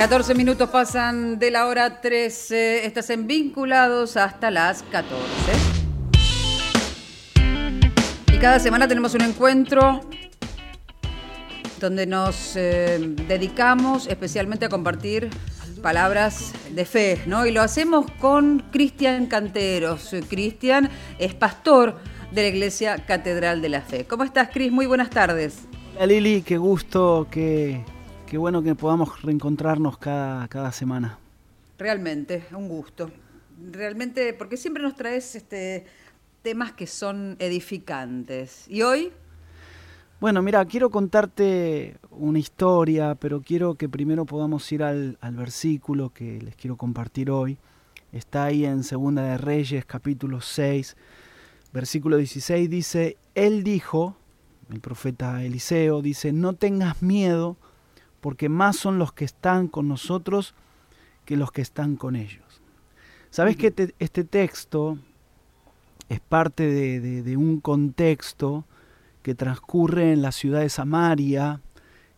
14 minutos pasan de la hora 13. Estás en vinculados hasta las 14. Y cada semana tenemos un encuentro donde nos eh, dedicamos especialmente a compartir palabras de fe, ¿no? Y lo hacemos con Cristian Canteros. Cristian es pastor de la Iglesia Catedral de la Fe. ¿Cómo estás, Cris? Muy buenas tardes. Hola, Lili. Qué gusto que Qué bueno que podamos reencontrarnos cada, cada semana. Realmente, un gusto. Realmente, porque siempre nos traes este, temas que son edificantes. ¿Y hoy? Bueno, mira, quiero contarte una historia, pero quiero que primero podamos ir al, al versículo que les quiero compartir hoy. Está ahí en Segunda de Reyes, capítulo 6, versículo 16, dice, Él dijo, el profeta Eliseo, dice, no tengas miedo, porque más son los que están con nosotros que los que están con ellos. ¿Sabes que este texto es parte de, un contexto que transcurre en la ciudad de Samaria,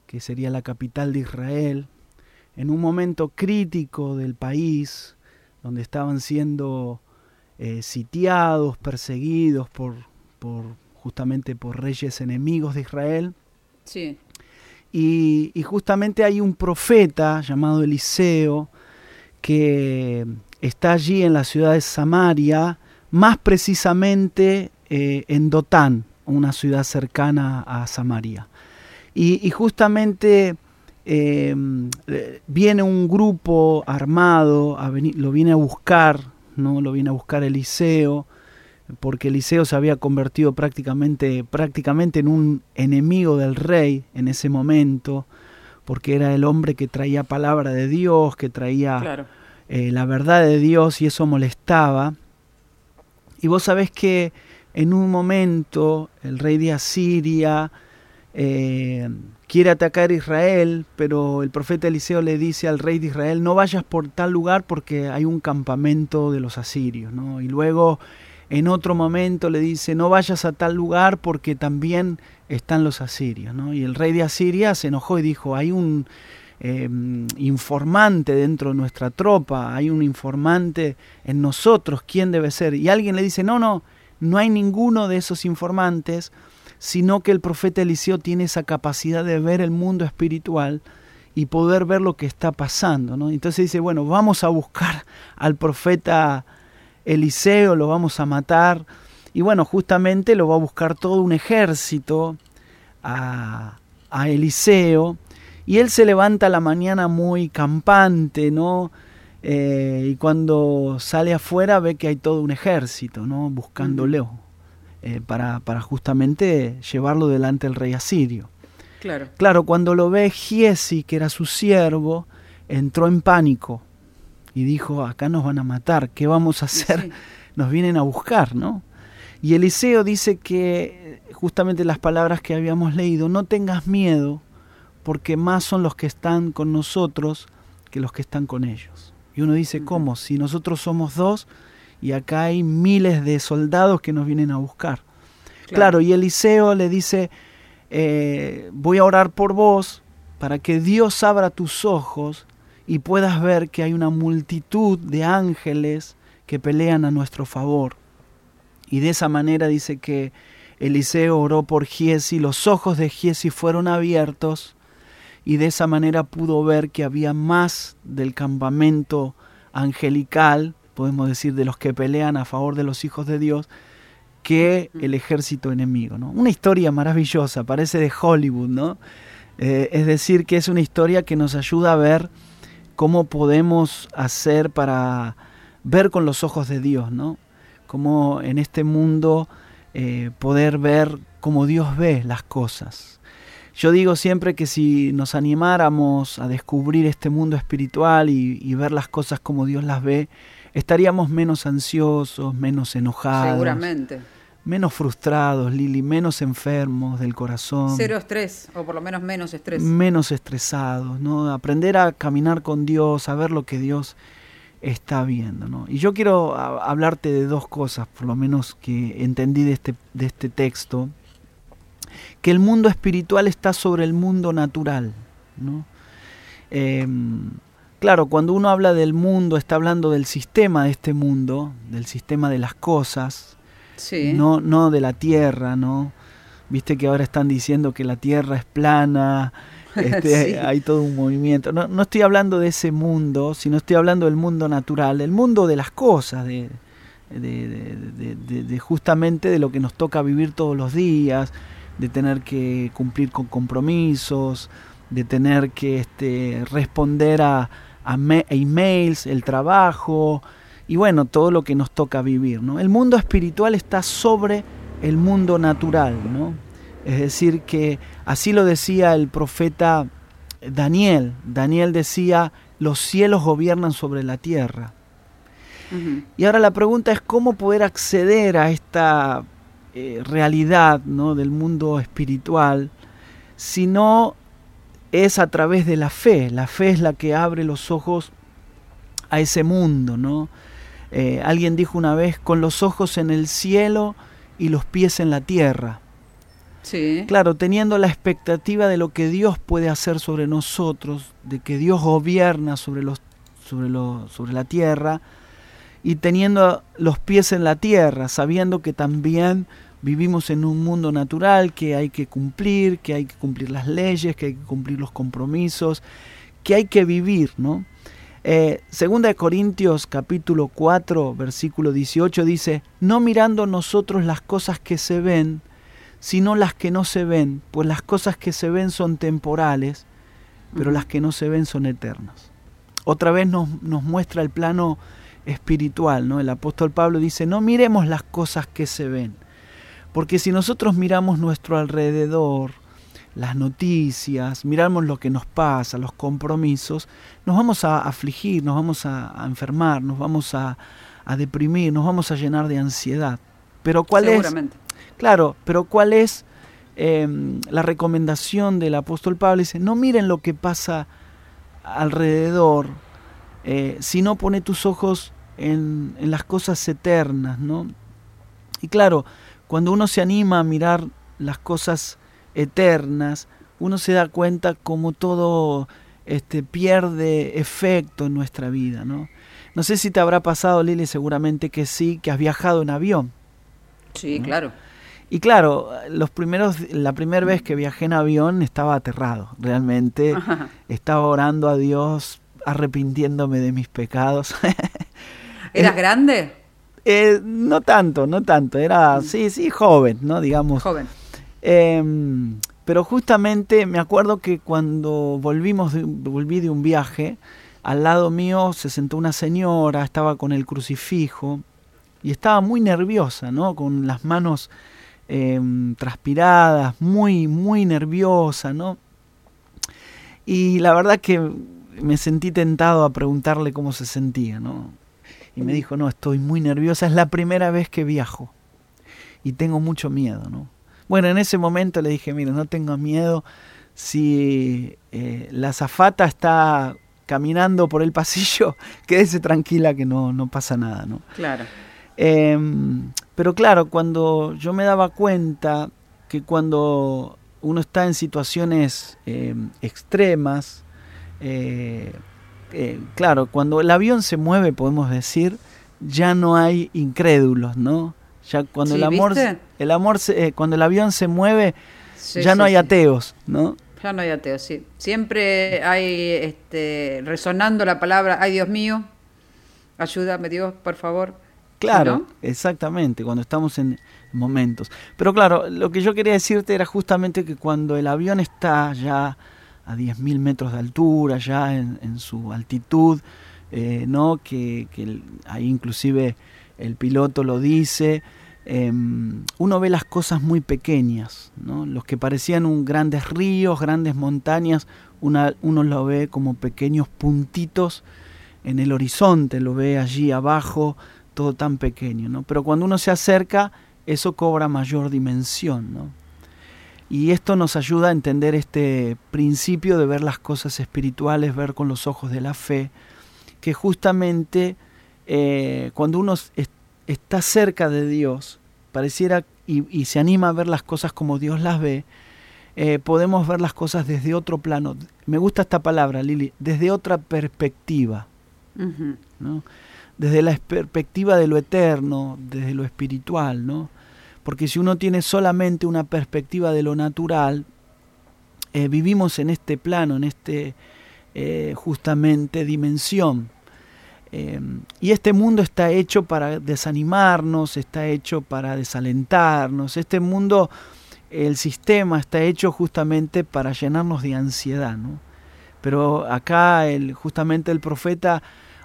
que sería la capital de Israel, en un momento crítico del país, donde estaban siendo eh, sitiados, perseguidos por, por, justamente por reyes enemigos de Israel. Sí. Y, justamente hay un profeta llamado Eliseo que está allí en la ciudad de Samaria, más precisamente eh, en Dotán, una ciudad cercana a Samaria. Y, justamente eh, viene un grupo armado, lo viene a buscar, ¿no? lo viene a buscar Eliseo, porque Eliseo se había convertido prácticamente, prácticamente en un enemigo del rey en ese momento, porque era el hombre que traía palabra de Dios, que traía eh, la verdad de Dios y eso molestaba. Y vos sabés que en un momento el rey de Asiria eh, quiere atacar a Israel, pero el profeta Eliseo le dice al rey de Israel, no vayas por tal lugar porque hay un campamento de los asirios. ¿no? Y luego en otro momento le dice, no vayas a tal lugar porque también están los asirios. Y el rey de Asiria se enojó y dijo, hay un em, informante dentro de nuestra tropa, hay un informante en nosotros, ¿quién debe ser? Y alguien le dice, no, no, no hay ninguno de esos informantes, sino que el profeta Eliseo tiene esa capacidad de ver el mundo espiritual y poder ver lo que está pasando. Entonces dice, bueno, vamos a buscar al profeta Eliseo lo vamos a matar. Y bueno, justamente lo va a buscar todo un ejército a, Eliseo. Y él se levanta a la mañana muy campante, ¿no? Eh, y cuando sale afuera ve que hay todo un ejército, ¿no? Buscándolo eh, para, para, justamente llevarlo delante del rey asirio. Claro. Claro, cuando lo ve Giesi, que era su siervo, entró en pánico y dijo, acá nos van a matar, ¿qué vamos a hacer? Nos vienen a buscar, ¿no? Y Eliseo dice que justamente las palabras que habíamos leído, no tengas miedo, porque más son los que están con nosotros que los que están con ellos. Y uno dice, ¿cómo? Si nosotros somos dos y acá hay miles de soldados que nos vienen a buscar. Claro, y Eliseo le dice, eh, voy a orar por vos para que Dios abra tus ojos y puedas ver que hay una multitud de ángeles que pelean a nuestro favor. Y de esa manera dice que Eliseo oró por Giesi, los ojos de Giesi fueron abiertos y de esa manera pudo ver que había más del campamento angelical, podemos decir, de los que pelean a favor de los hijos de Dios, que el ejército enemigo. ¿no? Una historia maravillosa, parece de Hollywood, ¿no? Eh, es decir, que es una historia que nos ayuda a ver cómo podemos hacer para ver con los ojos de Dios, ¿no? Cómo en este mundo eh, poder ver como Dios ve las cosas. Yo digo siempre que si nos animáramos a descubrir este mundo espiritual y, y ver las cosas como Dios las ve, estaríamos menos ansiosos, menos enojados. Seguramente menos frustrados, Lili, menos enfermos del corazón. Cero estrés, o por lo menos menos estrés. Menos estresados, ¿no? Aprender a caminar con Dios, a ver lo que Dios está viendo, ¿no? Y yo quiero hablarte de dos cosas, por lo menos que entendí de este, de este texto, que el mundo espiritual está sobre el mundo natural, ¿no? Em, claro, cuando uno habla del mundo, está hablando del sistema de este mundo, del sistema de las cosas, no, no de la tierra, ¿no? Viste que ahora están diciendo que la tierra es plana, este, hay todo un movimiento. No, no, estoy hablando de ese mundo, sino estoy hablando del mundo natural, el mundo de las cosas, de, de, justamente de lo que nos toca vivir todos los días, de tener que cumplir con compromisos, de tener que este, responder a, a, emails, el trabajo y bueno, todo lo que nos toca vivir. ¿no? El mundo espiritual está sobre el mundo natural, ¿no? Es decir, que así lo decía el profeta Daniel. Daniel decía, los cielos gobiernan sobre la tierra. Y ahora la pregunta es cómo poder acceder a esta eh, realidad ¿no? del mundo espiritual si no es a través de la fe. La fe es la que abre los ojos a ese mundo. ¿no? Eh, alguien dijo una vez, con los ojos en el cielo y los pies en la tierra. Sí. Claro, teniendo la expectativa de lo que Dios puede hacer sobre nosotros, de que Dios gobierna sobre, los, sobre, lo, sobre la tierra, y teniendo los pies en la tierra, sabiendo que también vivimos en un mundo natural, que hay que cumplir, que hay que cumplir las leyes, que hay que cumplir los compromisos, que hay que vivir, ¿no? Eh, segunda de Corintios capítulo 4 versículo 18 dice, no mirando nosotros las cosas que se ven, sino las que no se ven, pues las cosas que se ven son temporales, pero las que no se ven son eternas. Otra vez nos, nos muestra el plano espiritual, ¿no? El apóstol Pablo dice, no miremos las cosas que se ven, porque si nosotros miramos nuestro alrededor, las noticias, miramos lo que nos pasa, los compromisos, nos vamos a afligir, nos vamos a, enfermar, nos vamos a, deprimir, nos vamos a llenar de ansiedad. Pero ¿cuál Seguramente. es? Claro, pero ¿cuál es em, la recomendación del apóstol Pablo? Dice, no miren lo que pasa alrededor, eh, sino pone tus ojos en, en las cosas eternas, ¿no? Y claro, cuando uno se anima a mirar las cosas eternas, uno se da cuenta como todo este, pierde efecto en nuestra vida. ¿no? no sé si te habrá pasado, Lili, seguramente que sí, que has viajado en avión. Sí, claro. Y claro, los primeros, la primera vez que viajé en avión estaba aterrado, realmente. Estaba orando a Dios, arrepintiéndome de mis pecados. ¿Eras grande? Eh, no tanto, no tanto. Era, mm. sí, sí, joven, ¿no? Digamos. Joven. Em, pero justamente me acuerdo que cuando volvimos volví de un viaje, al lado mío se sentó una señora, estaba con el crucifijo y estaba muy nerviosa, ¿no? Con las manos em, transpiradas, muy, muy nerviosa, ¿no? Y la verdad que me sentí tentado a preguntarle cómo se sentía, ¿no? Y me dijo, no, estoy muy nerviosa, es la primera vez que viajo y tengo mucho miedo, ¿no? Bueno, en ese momento le dije, mira, no tengo miedo. Si eh, la zafata está caminando por el pasillo, quédese tranquila que no, no pasa nada, ¿no? Claro. Em, pero claro, cuando yo me daba cuenta que cuando uno está en situaciones em, extremas, eh, eh, claro, cuando el avión se mueve, podemos decir, ya no hay incrédulos, ¿no? Ya cuando el amor, el amor, eh, cuando el avión se mueve, ya no hay ateos, ¿no? Ya no hay ateos, sí. Siempre hay este, resonando la palabra, ay Dios mío, ayúdame Dios, por favor. Claro, exactamente, cuando estamos en momentos. Pero claro, lo que yo quería decirte era justamente que cuando el avión está ya a 10.000 metros de altura, ya en, su altitud, eh, ¿no? que, que ahí inclusive el piloto lo dice, em, uno ve las cosas muy pequeñas, ¿no? los que parecían un grandes ríos, grandes montañas, uno lo ve como pequeños puntitos en el horizonte, lo ve allí abajo, todo tan pequeño, pero cuando uno se acerca, eso cobra mayor dimensión. Y esto nos ayuda a entender este principio de ver las cosas espirituales, ver con los ojos de la fe, que justamente eh, cuando uno está cerca de Dios, pareciera y, se anima a ver las cosas como Dios las ve, eh, podemos ver las cosas desde otro plano. Me gusta esta palabra, Lili, desde otra perspectiva. ¿no? Desde la perspectiva de lo eterno, desde lo espiritual, ¿no? Porque si uno tiene solamente una perspectiva de lo natural, eh, vivimos en este plano, en este eh, justamente dimensión. Em, y este mundo está hecho para desanimarnos, está hecho para desalentarnos. Este mundo, el sistema está hecho justamente para llenarnos de ansiedad. ¿no? Pero acá el, justamente el profeta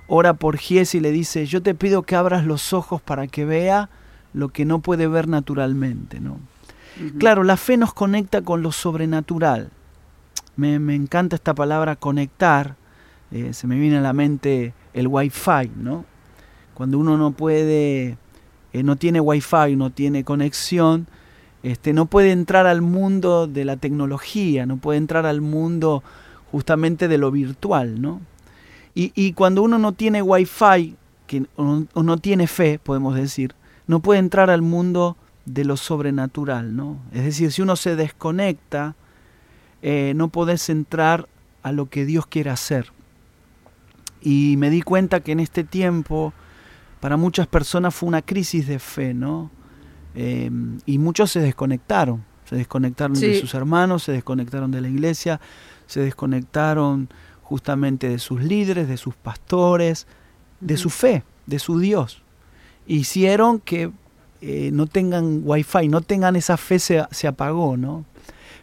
ora por Gies y le dice, yo te pido que abras los ojos para que vea lo que no puede ver naturalmente. ¿no? Claro, la fe nos conecta con lo sobrenatural. Me, me encanta esta palabra conectar. Eh, se me viene a la mente el wifi, ¿no? Cuando uno no puede, eh, no tiene wifi, no tiene conexión, este, no puede entrar al mundo de la tecnología, no puede entrar al mundo justamente de lo virtual, ¿no? Y, cuando uno no tiene wifi, que, o, no, tiene fe, podemos decir, no puede entrar al mundo de lo sobrenatural, ¿no? Es decir, si uno se desconecta, eh, no podés entrar a lo que Dios quiere hacer. Y me di cuenta que en este tiempo, para muchas personas fue una crisis de fe, ¿no? Eh, y muchos se desconectaron, se desconectaron de sus hermanos, se desconectaron de la iglesia, se desconectaron justamente de sus líderes, de sus pastores, de su fe, de su Dios. Hicieron que eh, no tengan wifi, no tengan esa fe, se, se apagó, ¿no?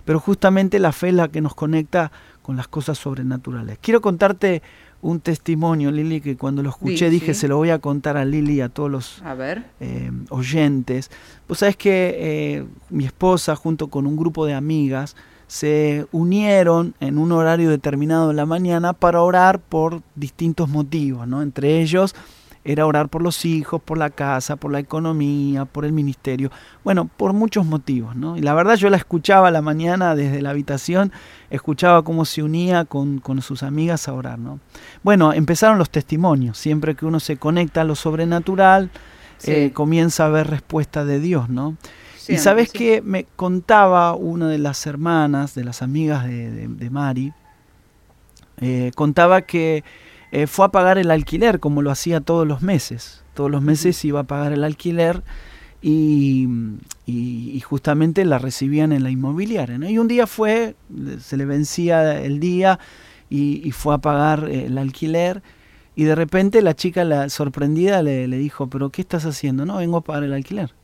Pero justamente la fe es la que nos conecta con las cosas sobrenaturales. Quiero contarte un testimonio, Lili, que cuando lo escuché dije, se lo voy a contar a Lili y a todos los eh, oyentes. Pues sabes que eh, mi esposa junto con un grupo de amigas, se unieron en un horario determinado de la mañana para orar por distintos motivos, ¿no? Entre ellos era orar por los hijos, por la casa, por la economía, por el ministerio, bueno, por muchos motivos, ¿no? Y la verdad yo la escuchaba a la mañana desde la habitación, escuchaba cómo se unía con, sus amigas a orar, ¿no? Bueno, empezaron los testimonios, siempre que uno se conecta a lo sobrenatural, eh, comienza a ver respuesta de Dios, ¿no? y sabes que me contaba una de las hermanas, de las amigas de, Mari, eh, contaba que eh, fue a pagar el alquiler como lo hacía todos los meses. Todos los meses iba a pagar el alquiler y, justamente la recibían en la inmobiliaria. Y un día fue, se le vencía el día y, fue a pagar eh, el alquiler. Y de repente la chica, la sorprendida, le, le dijo, pero ¿qué estás haciendo? No, vengo a pagar el alquiler.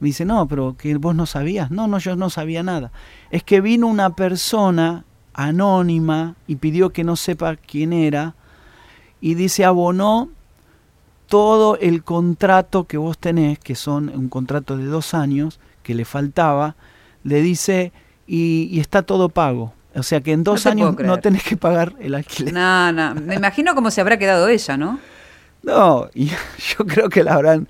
Me dice, no, pero que vos no sabías. No, no, yo no sabía nada. Es que vino una persona anónima y pidió que no sepa quién era y dice, abonó todo el contrato que vos tenés, que son un contrato de dos años, que le faltaba, le dice, y, está todo pago. O sea que en dos años no tenés que pagar el alquiler. No, no. Me imagino cómo se habrá quedado ella, ¿no? No, y yo creo que la habrán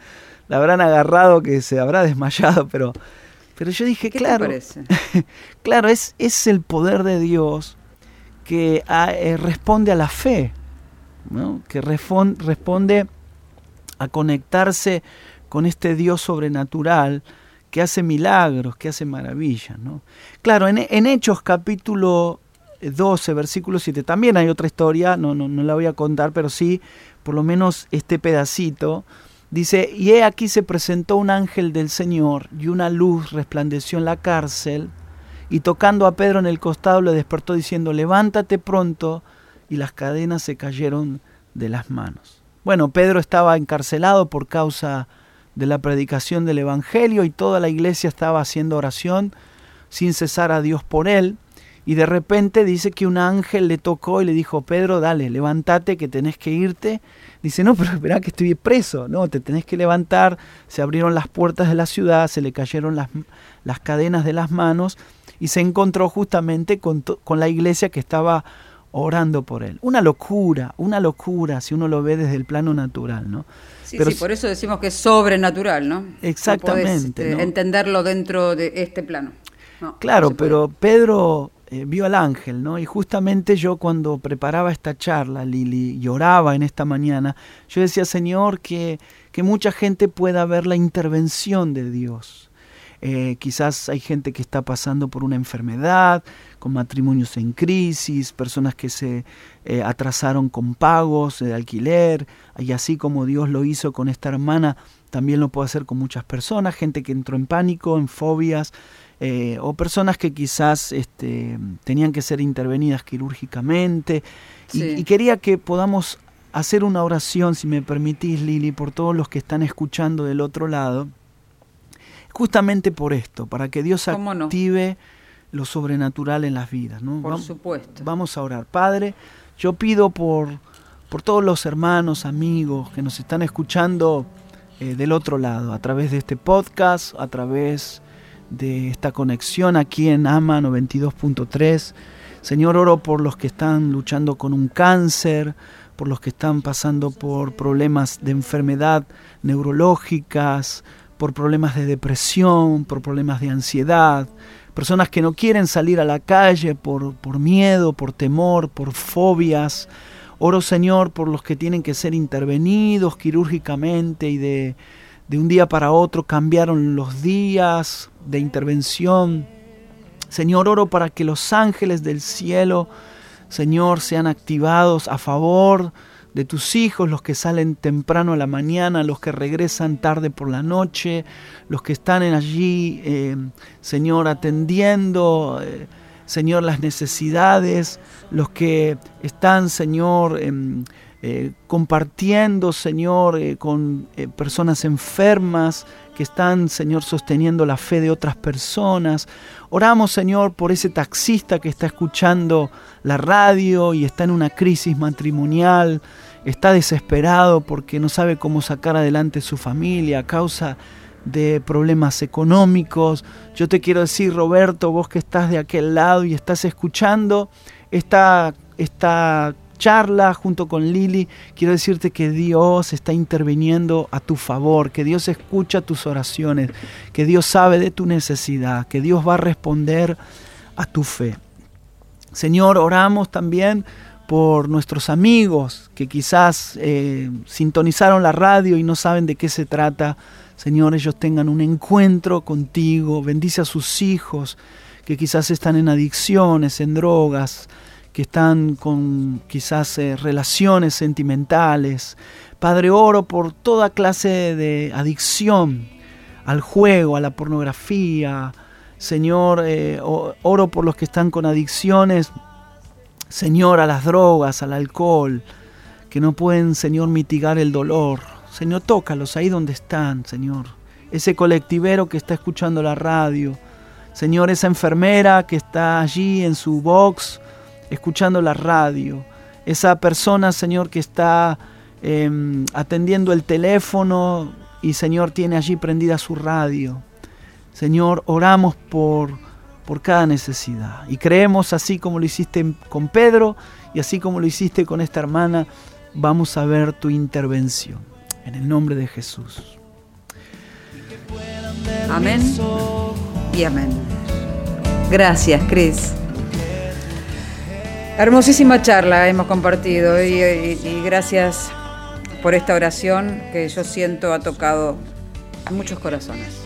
la habrán agarrado que se habrá desmayado, pero, pero yo dije, claro, claro, es, es el poder de Dios que ah, eh, responde a la fe, que responde a conectarse con este Dios sobrenatural que hace milagros, que hace maravillas. ¿no? Claro, en, Hechos capítulo 12, versículo 7, también hay otra historia, no, no, no la voy a contar, pero sí, por lo menos este pedacito, Dice, y he aquí se presentó un ángel del Señor y una luz resplandeció en la cárcel y tocando a Pedro en el costado le despertó diciendo, levántate pronto y las cadenas se cayeron de las manos. Bueno, Pedro estaba encarcelado por causa de la predicación del Evangelio y toda la iglesia estaba haciendo oración sin cesar a Dios por él. Y de repente dice que un ángel le tocó y le dijo, Pedro, dale, levántate que tenés que irte Dice, no, pero espera que estoy preso, no, te tenés que levantar, se abrieron las puertas de la ciudad, se le cayeron las, las cadenas de las manos y se encontró justamente con, con la iglesia que estaba orando por él. Una locura, una locura si uno lo ve desde el plano natural, ¿no? Sí, sí, por eso decimos que es sobrenatural, ¿no? Exactamente. Este, entenderlo dentro de este plano. claro, pero Pedro eh, vio al ángel, ¿no? Y justamente yo cuando preparaba esta charla, Lili, lloraba en esta mañana, yo decía, Señor, que, que mucha gente pueda ver la intervención de Dios. Eh, quizás hay gente que está pasando por una enfermedad, con matrimonios en crisis, personas que se eh, atrasaron con pagos de alquiler, y así como Dios lo hizo con esta hermana, también lo puede hacer con muchas personas, gente que entró en pánico, en fobias, eh, o personas que quizás este, tenían que ser intervenidas quirúrgicamente. y, quería que podamos hacer una oración, si me permitís, Lili, por todos los que están escuchando del otro lado, justamente por esto, para que Dios active lo sobrenatural en las vidas. ¿no? Por supuesto. Vamos a orar. Padre, yo pido por, por todos los hermanos, amigos que nos están escuchando eh, del otro lado, a través de este podcast, a través de esta conexión aquí en AMA 92.3. Señor, oro por los que están luchando con un cáncer, por los que están pasando por problemas de enfermedad neurológicas, por problemas de depresión, por problemas de ansiedad, personas que no quieren salir a la calle por, por miedo, por temor, por fobias. Oro Señor por los que tienen que ser intervenidos quirúrgicamente y de, de un día para otro cambiaron los días de intervención. Señor, oro para que los ángeles del cielo Señor, sean activados a favor de tus hijos, los que salen temprano a la mañana, los que regresan tarde por la noche, los que están allí, eh, Señor, atendiendo, eh, Señor, las necesidades, los que están, Señor, em, eh, compartiendo, Señor, con personas enfermas, que están, Señor, sosteniendo la fe de otras personas. Oramos, Señor, por ese taxista que está escuchando la radio y está en una crisis matrimonial, está desesperado porque no sabe cómo sacar adelante su familia a causa de problemas económicos. Yo te quiero decir, Roberto, vos que estás de aquel lado y estás escuchando esta, esta charla junto con Lili, quiero decirte que Dios está interviniendo a tu favor, que Dios escucha tus oraciones, que Dios sabe de tu necesidad, que Dios va a responder a tu fe. Señor, oramos también por nuestros amigos que quizás eh, sintonizaron la radio y no saben de qué se trata. Señor, ellos tengan un encuentro contigo, bendice a sus hijos que quizás están en adicciones, en drogas, que están con quizás eh, relaciones sentimentales. Padre, oro por toda clase de adicción al juego, a la pornografía. Señor, eh, oro por los que están con adicciones, Señor, a las drogas, al alcohol, que no pueden, Señor, mitigar el dolor. Señor, tócalos ahí donde están, Señor. Ese colectivero que está escuchando la radio. Señor, esa enfermera que está allí en su box escuchando la radio, esa persona, Señor, que está em, atendiendo el teléfono y, Señor, tiene allí prendida su radio. Señor, oramos por, por cada necesidad y creemos así como lo hiciste con Pedro y así como lo hiciste con esta hermana, vamos a ver tu intervención. En el nombre de Jesús. Amén y amén. Gracias, Cris. Hermosísima charla hemos compartido y, gracias por esta oración que yo siento ha tocado a muchos corazones.